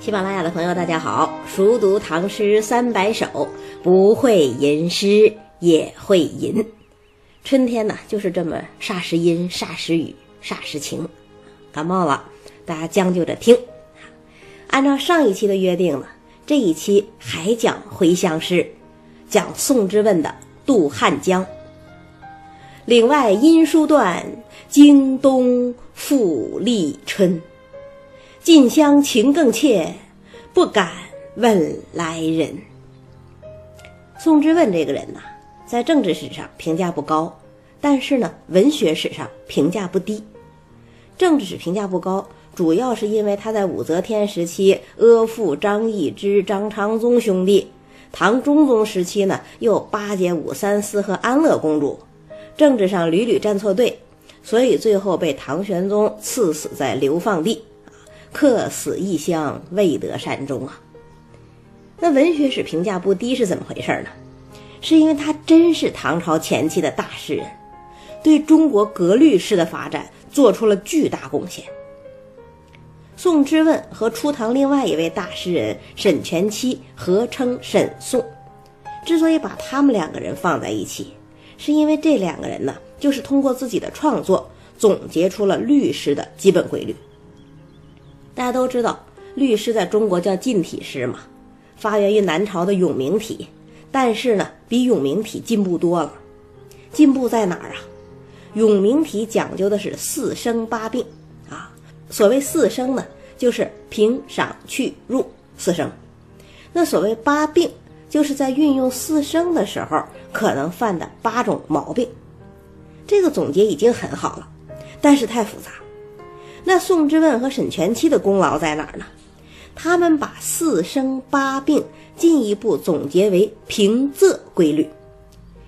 喜马拉雅的朋友，大家好！熟读唐诗三百首，不会吟诗也会吟。春天呢，就是这么霎时阴，霎时雨，霎时晴。感冒了，大家将就着听。按照上一期的约定呢，这一期还讲回乡诗，讲宋之问的《渡汉江》。岭外音书断，经冬复历春。近乡情更怯，不敢问来人。宋之问这个人呐，在政治史上评价不高，但是呢，文学史上评价不低。政治史评价不高，主要是因为他在武则天时期阿附张易之、张昌宗兄弟；唐中宗时期呢，又巴结武三思和安乐公主，政治上屡屡站错队，所以最后被唐玄宗赐死在流放地。客死异乡，未得善终啊。那文学史评价不低是怎么回事呢？是因为他真是唐朝前期的大诗人，对中国格律诗的发展做出了巨大贡献。宋之问和初唐另外一位大诗人沈佺期合称沈宋。之所以把他们两个人放在一起，是因为这两个人呢，就是通过自己的创作总结出了律诗的基本规律。大家都知道，律诗在中国叫近体诗嘛，发源于南朝的永明体，但是呢，比永明体进步多了。进步在哪儿啊？永明体讲究的是四声八病啊。所谓四声呢，就是平、赏、去、入四声。那所谓八病，就是在运用四声的时候可能犯的八种毛病。这个总结已经很好了，但是太复杂。那宋之问和沈佺期的功劳在哪儿呢？他们把四声八并进一步总结为平仄规律。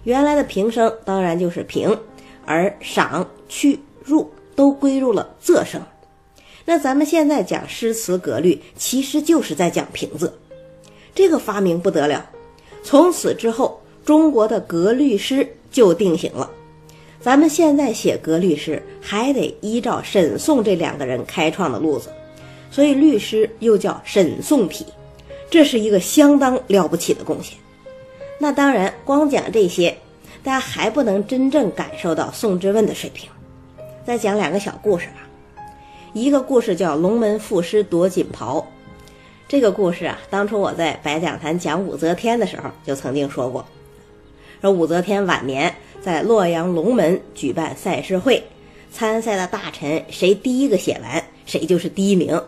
原来的平声当然就是平，而赏、去、入都归入了仄声。那咱们现在讲诗词格律，其实就是在讲平仄。这个发明不得了，从此之后，中国的格律诗就定型了。咱们现在写格律诗，还得依照沈宋这两个人开创的路子，所以律诗又叫沈宋体，这是一个相当了不起的贡献。那当然，光讲这些，大家还不能真正感受到宋之问的水平。再讲两个小故事吧。一个故事叫《龙门赋诗夺锦袍》，这个故事啊，当初我在白讲坛讲武则天的时候就曾经说过，说武则天晚年。在洛阳龙门举办赛诗会，参赛的大臣谁第一个写完，谁就是第一名，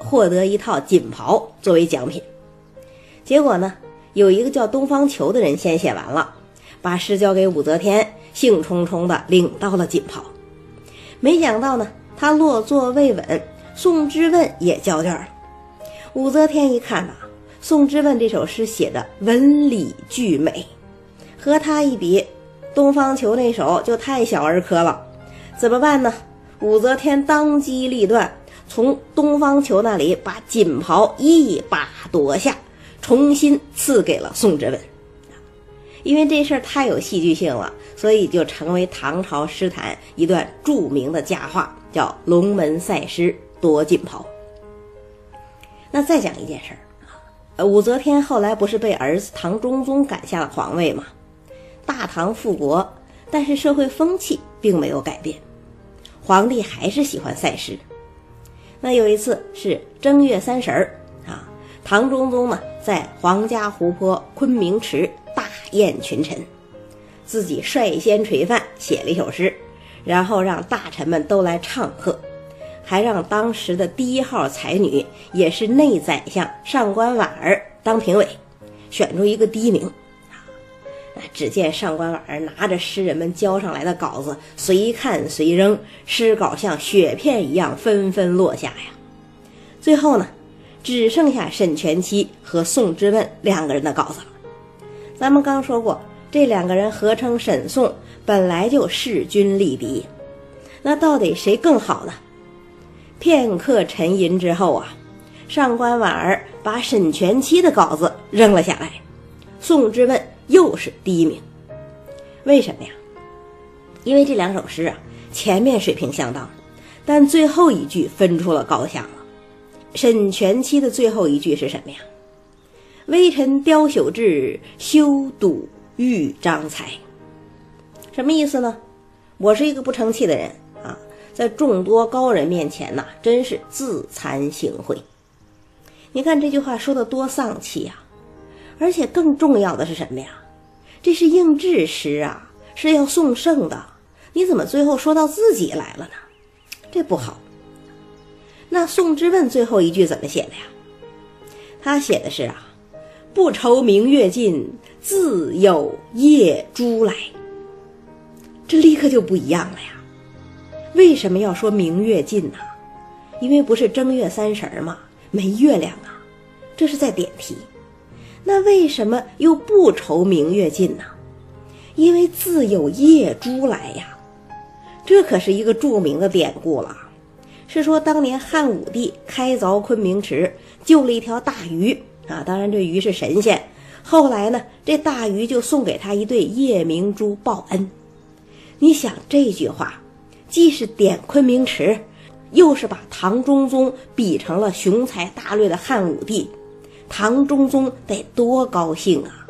获得一套锦袍作为奖品。结果呢，有一个叫东方球的人先写完了，把诗交给武则天，兴冲冲地领到了锦袍。没想到呢，他落座未稳，宋之问也交卷了。武则天一看呐，宋之问这首诗写的文理俱美，和他一比。东方球那手就太小儿科了，怎么办呢？武则天当机立断，从东方球那里把锦袍一把夺下，重新赐给了宋之问。因为这事儿太有戏剧性了，所以就成为唐朝诗坛一段著名的佳话，叫“龙门赛诗夺锦袍”。那再讲一件事儿啊武则天后来不是被儿子唐中宗赶下了皇位吗？大唐复国，但是社会风气并没有改变，皇帝还是喜欢赛诗。那有一次是正月三十儿啊，唐中宗呢在皇家湖泊昆明池大宴群臣，自己率先垂范写了一首诗，然后让大臣们都来唱和，还让当时的第一号才女，也是内宰相上官婉儿当评委，选出一个第一名。只见上官婉儿拿着诗人们交上来的稿子，随看随扔，诗稿像雪片一样纷纷落下呀。最后呢，只剩下沈全期和宋之问两个人的稿子了。咱们刚说过，这两个人合称沈宋，本来就势均力敌。那到底谁更好呢？片刻沉吟之后啊，上官婉儿把沈全期的稿子扔了下来，宋之问。又是第一名，为什么呀？因为这两首诗啊，前面水平相当，但最后一句分出了高下了。沈佺期的最后一句是什么呀？微臣雕朽志，修笃豫章才。什么意思呢？我是一个不成器的人啊，在众多高人面前呐，真是自惭形秽。你看这句话说的多丧气呀！而且更重要的是什么呀？这是应制诗啊，是要送圣的，你怎么最后说到自己来了呢？这不好。那宋之问最后一句怎么写的呀？他写的是啊，不愁明月尽，自有夜珠来。这立刻就不一样了呀！为什么要说明月尽呢？因为不是正月三十吗？没月亮啊，这是在点题。那为什么又不愁明月尽呢？因为自有夜珠来呀！这可是一个著名的典故了，是说当年汉武帝开凿昆明池，救了一条大鱼啊，当然这鱼是神仙。后来呢，这大鱼就送给他一对夜明珠报恩。你想这句话，既是点昆明池，又是把唐中宗比成了雄才大略的汉武帝，唐中宗得多高兴啊！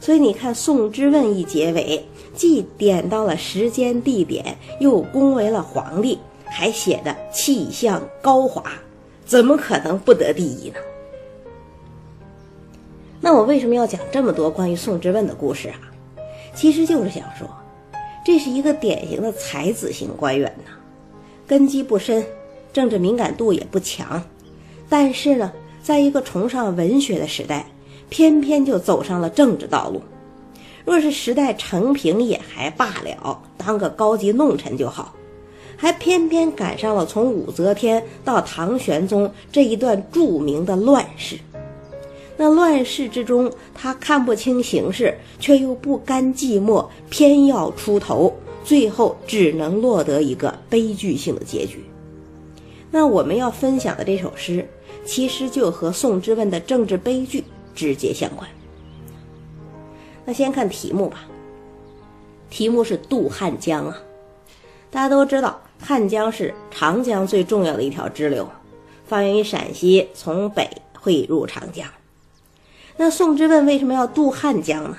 所以你看，宋之问一结尾，既点到了时间地点，又恭维了皇帝，还写的气象高华，怎么可能不得第一呢？那我为什么要讲这么多关于宋之问的故事啊？其实就是想说。这是一个典型的才子型官员呐，根基不深，政治敏感度也不强，但是呢，在一个崇尚文学的时代，偏偏就走上了政治道路。若是时代成平也还罢了，当个高级弄臣就好，还偏偏赶上了从武则天到唐玄宗这一段著名的乱世。那乱世之中，他看不清形势，却又不甘寂寞，偏要出头，最后只能落得一个悲剧性的结局。那我们要分享的这首诗，其实就和宋之问的政治悲剧直接相关。那先看题目吧，题目是渡汉江啊。大家都知道，汉江是长江最重要的一条支流，发源于陕西，从北汇入长江。那宋之问为什么要渡汉江呢？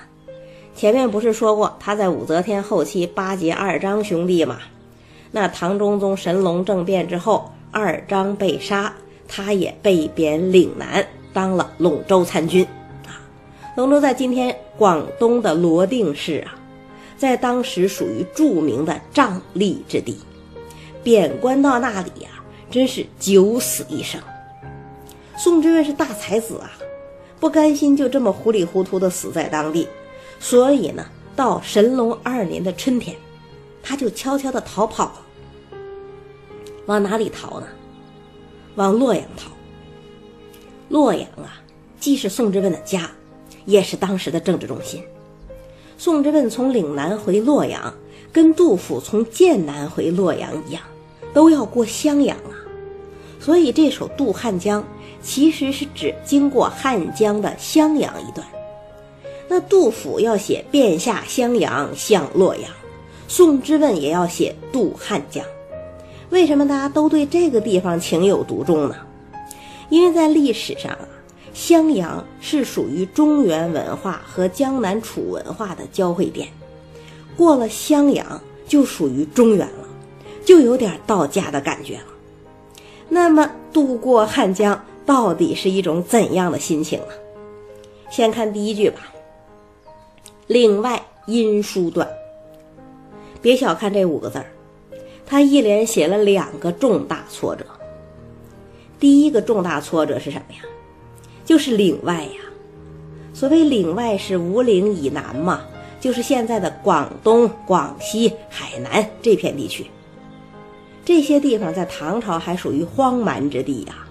前面不是说过他在武则天后期巴结二张兄弟吗？那唐中宗神龙政变之后，二张被杀，他也被贬岭南，当了陇州参军。啊，陇州在今天广东的罗定市啊，在当时属于著名的瘴疠之地，贬官到那里呀，真是九死一生。宋之问是大才子啊。不甘心就这么糊里糊涂的死在当地，所以呢，到神龙二年的春天，他就悄悄的逃跑了。往哪里逃呢？往洛阳逃。洛阳啊，既是宋之问的家，也是当时的政治中心。宋之问从岭南回洛阳，跟杜甫从剑南回洛阳一样，都要过襄阳啊。所以这首《渡汉江》。其实是指经过汉江的襄阳一段。那杜甫要写“便下襄阳向洛阳”，宋之问也要写“渡汉江”。为什么大家都对这个地方情有独钟呢？因为在历史上啊，襄阳是属于中原文化和江南楚文化的交汇点，过了襄阳就属于中原了，就有点道家的感觉了。那么渡过汉江。到底是一种怎样的心情呢？先看第一句吧。岭外音书断。别小看这五个字儿，他一连写了两个重大挫折。第一个重大挫折是什么呀？就是岭外呀。所谓岭外是五岭以南嘛，就是现在的广东、广西、海南这片地区。这些地方在唐朝还属于荒蛮之地呀。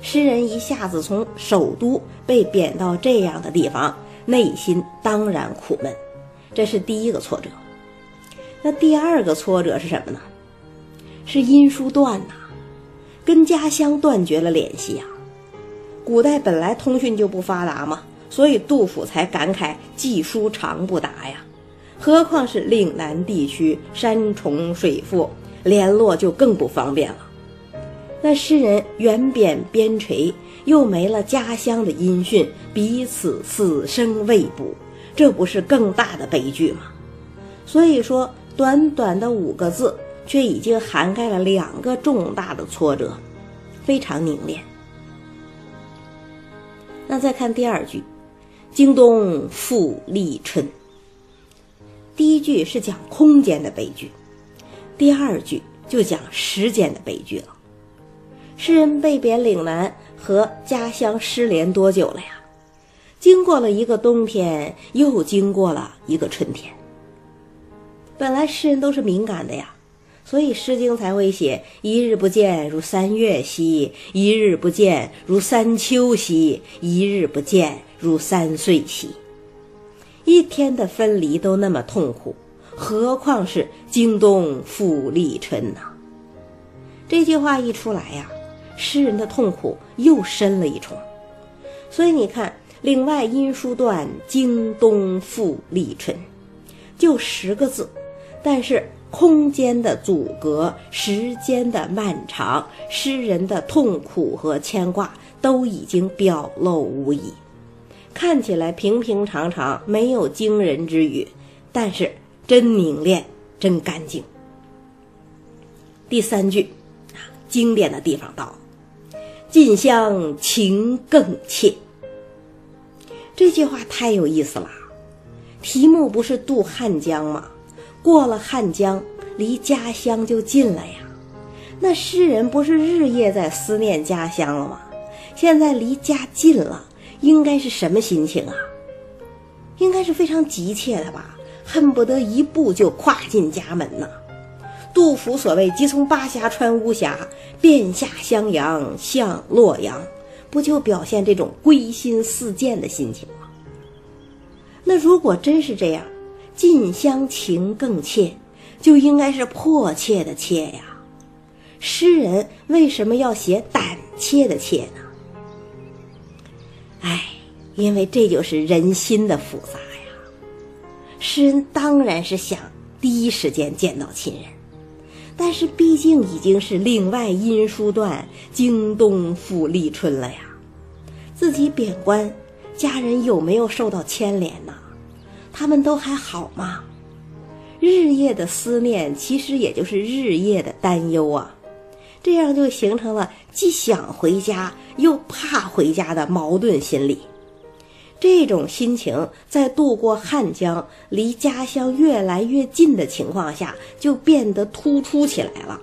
诗人一下子从首都被贬到这样的地方，内心当然苦闷，这是第一个挫折。那第二个挫折是什么呢？是音书断呐，跟家乡断绝了联系呀。古代本来通讯就不发达嘛，所以杜甫才感慨“寄书长不达”呀。何况是岭南地区，山重水复，联络就更不方便了。那诗人远贬边陲，又没了家乡的音讯，彼此死生未卜，这不是更大的悲剧吗？所以说，短短的五个字，却已经涵盖了两个重大的挫折，非常凝练。那再看第二句，“京东复立春”。第一句是讲空间的悲剧，第二句就讲时间的悲剧了。诗人被贬岭南，和家乡失联多久了呀？经过了一个冬天，又经过了一个春天。本来诗人都是敏感的呀，所以《诗经》才会写“一日不见，如三月兮；一日不见，如三秋兮；一日不见，如三岁兮。”一天的分离都那么痛苦，何况是京东复立春呢？这句话一出来呀，诗人的痛苦又深了一重。所以你看，另外音书断“京东复立春”，就十个字，但是空间的阻隔、时间的漫长、诗人的痛苦和牵挂，都已经表露无遗。看起来平平常常，没有惊人之语，但是真凝练，真干净。第三句，啊，经典的地方到了，近乡情更切。这句话太有意思了，题目不是渡汉江吗？过了汉江，离家乡就近了呀。那诗人不是日夜在思念家乡了吗？现在离家近了。应该是什么心情啊？应该是非常急切的吧，恨不得一步就跨进家门呢。杜甫所谓“即从巴峡穿巫峡，便下襄阳向洛阳”，不就表现这种归心似箭的心情吗？那如果真是这样，近乡情更切，就应该是迫切的切呀。诗人为什么要写胆怯的怯呢？哎，因为这就是人心的复杂呀。诗人当然是想第一时间见到亲人，但是毕竟已经是另外音书段京东复立春了呀。自己贬官，家人有没有受到牵连呢？他们都还好吗？日夜的思念，其实也就是日夜的担忧啊。这样就形成了既想回家又怕回家的矛盾心理。这种心情在渡过汉江、离家乡越来越近的情况下，就变得突出起来了。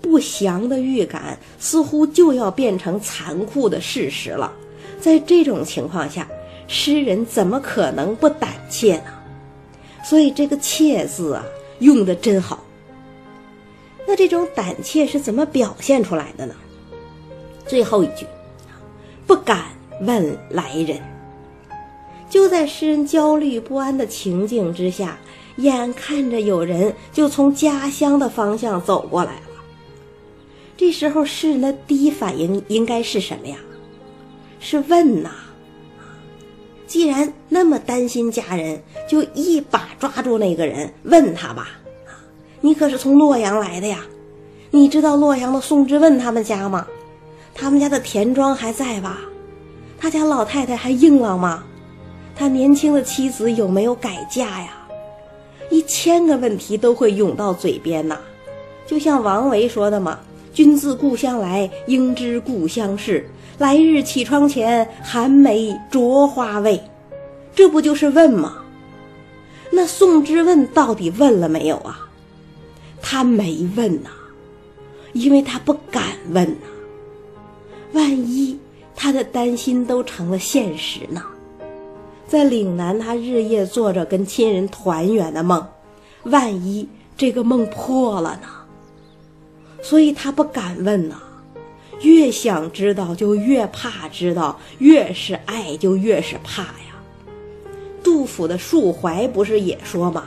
不祥的预感似乎就要变成残酷的事实了。在这种情况下，诗人怎么可能不胆怯呢？所以这个“怯”字啊，用的真好。那这种胆怯是怎么表现出来的呢？最后一句，不敢问来人。就在诗人焦虑不安的情境之下，眼看着有人就从家乡的方向走过来了。这时候，诗人的第一反应应该是什么呀？是问呐。既然那么担心家人，就一把抓住那个人，问他吧。啊你可是从洛阳来的呀？你知道洛阳的宋之问他们家吗？他们家的田庄还在吧？他家老太太还硬朗吗？他年轻的妻子有没有改嫁呀？一千个问题都会涌到嘴边呐。就像王维说的嘛：“君自故乡来，应知故乡事。来日绮窗前，寒梅著花未？”这不就是问吗？那宋之问到底问了没有啊？他没问呐，因为他不敢问呐。万一他的担心都成了现实呢？在岭南，他日夜做着跟亲人团圆的梦，万一这个梦破了呢？所以他不敢问呐。越想知道，就越怕知道；越是爱，就越是怕呀。杜甫的《述怀》不是也说吗？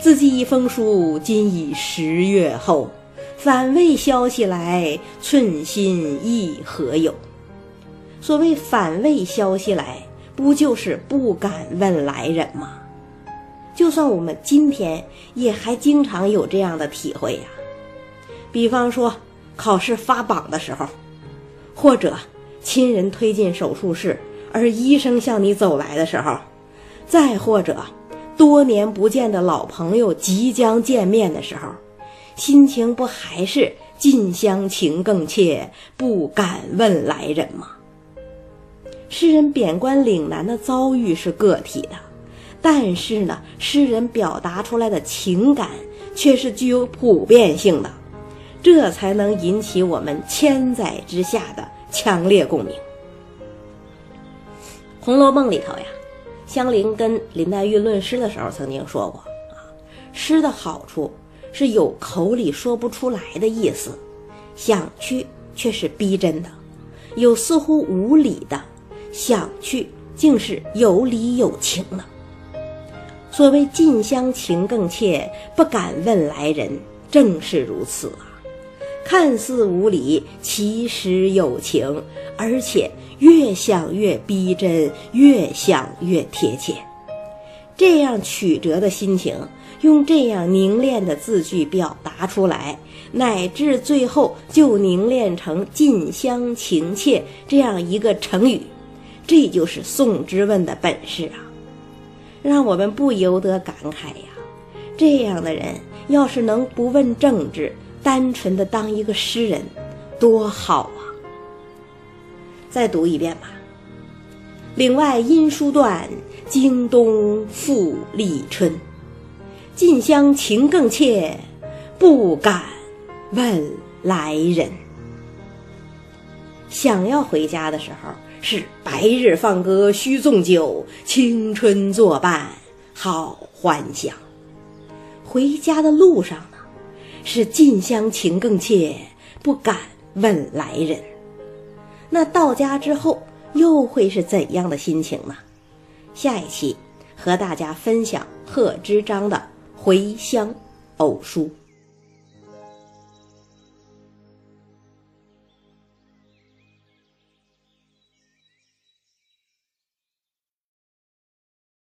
自寄一封书，今已十月后。反未消息来，寸心亦何有？所谓反未消息来，不就是不敢问来人吗？就算我们今天也还经常有这样的体会呀。比方说，考试发榜的时候，或者亲人推进手术室，而医生向你走来的时候，再或者多年不见的老朋友即将见面的时候，心情不还是近乡情更怯，不敢问来人吗？诗人贬官岭南的遭遇是个体的，但是呢，诗人表达出来的情感却是具有普遍性的，这才能引起我们千载之下的强烈共鸣。《红楼梦》里头呀，香菱跟林黛玉论诗的时候曾经说过啊，诗的好处是有口里说不出来的意思，想去却是逼真的，有似乎无理的。想去，竟是有理有情的。所谓近乡情更怯，不敢问来人，正是如此啊！看似无理，其实有情，而且越想越逼真，越想越贴切。这样曲折的心情，用这样凝练的字句表达出来，乃至最后就凝练成近乡情怯这样一个成语。这就是宋之问的本事啊，让我们不由得感慨呀。这样的人要是能不问政治，单纯的当一个诗人，多好啊！再读一遍吧。岭外音书断，经冬复历春。近乡情更怯，不敢问来人。想要回家的时候。是白日放歌须纵酒，青春作伴好还乡。回家的路上，是近乡情更怯，不敢问来人。那到家之后又会是怎样的心情呢？下一期和大家分享贺知章的《回乡偶书》。